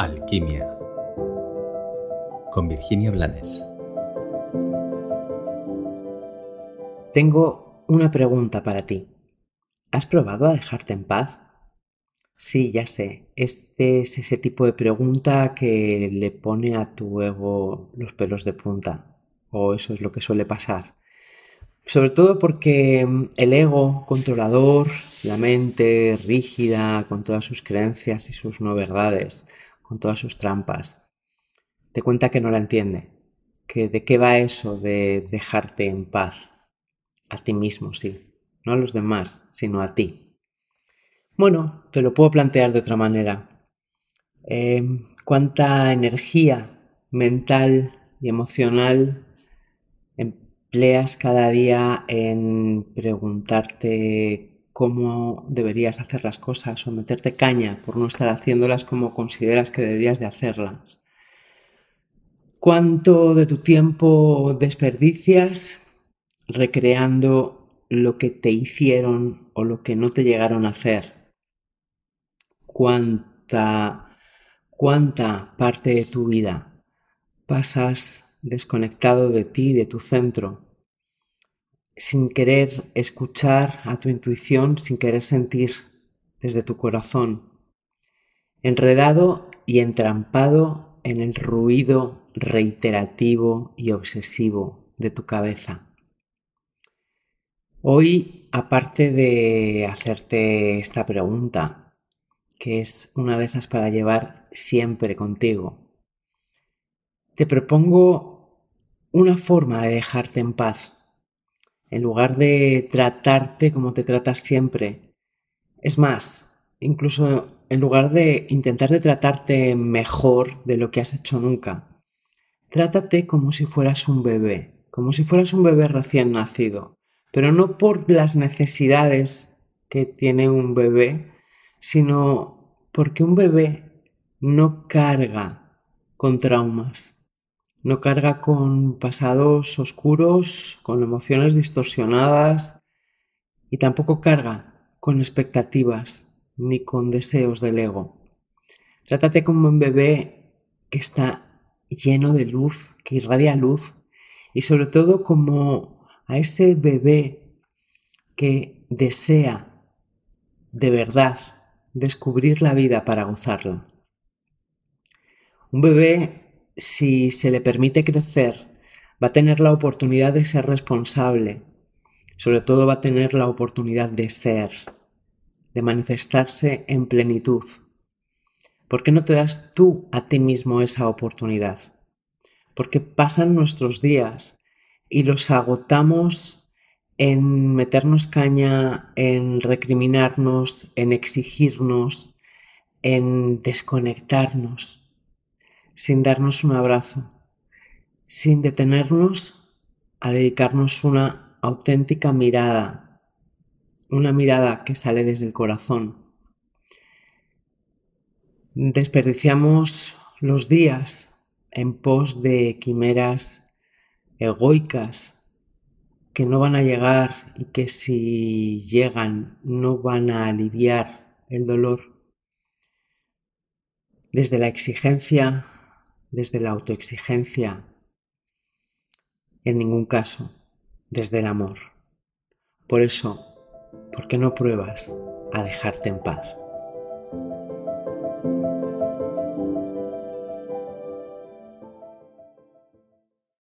Alquimia con Virginia Blanes. Tengo una pregunta para ti. ¿Has probado a dejarte en paz? Sí, ya sé. Este es ese tipo de pregunta que le pone a tu ego los pelos de punta. O eso es lo que suele pasar. Sobre todo porque mm, el ego controlador, la mente rígida, con todas sus creencias y sus no verdades, con todas sus trampas, te cuenta que no la entiende, que de qué va eso de dejarte en paz, a ti mismo, sí, no a los demás, sino a ti. Bueno, te lo puedo plantear de otra manera. Em, ¿Cuánta energía mental y emocional empleas cada día en preguntarte cómo deberías hacer las cosas o meterte caña por no estar haciéndolas como consideras que deberías de hacerlas. ¿Cuánto de tu tiempo desperdicias recreando lo que te hicieron o lo que no te llegaron a hacer? ¿Cuánta, cuánta parte de tu vida pasas desconectado de ti, de tu centro, sin querer escuchar a tu intuición, sin querer sentir desde tu corazón, enredado y entrampado en el ruido reiterativo y obsesivo de tu cabeza. Hoy, aparte de hacerte esta pregunta, que es una de esas para llevar siempre contigo, te propongo una forma de dejarte en paz en lugar de tratarte como te tratas siempre. Es más, incluso en lugar de intentar de tratarte mejor de lo que has hecho nunca, trátate como si fueras un bebé, como si fueras un bebé recién nacido, pero no por las necesidades que tiene un bebé, sino porque un bebé no carga con traumas no carga con pasados oscuros, con emociones distorsionadas y tampoco carga con expectativas ni con deseos del ego. Trátate como un bebé que está lleno de luz, que irradia luz y sobre todo como a ese bebé que desea de verdad descubrir la vida para gozarla. Un bebé si se le permite crecer, va a tener la oportunidad de ser responsable, sobre todo va a tener la oportunidad de ser, de manifestarse en plenitud. ¿Por qué no te das tú a ti mismo esa oportunidad? Porque pasan nuestros días y los agotamos en meternos caña, en recriminarnos, en exigirnos, en desconectarnos sin darnos un abrazo, sin detenernos a dedicarnos una auténtica mirada, una mirada que sale desde el corazón. Desperdiciamos los días en pos de quimeras egoicas que no van a llegar y que si llegan no van a aliviar el dolor. Desde la exigencia desde la autoexigencia, en ningún caso desde el amor. Por eso, ¿por qué no pruebas a dejarte en paz?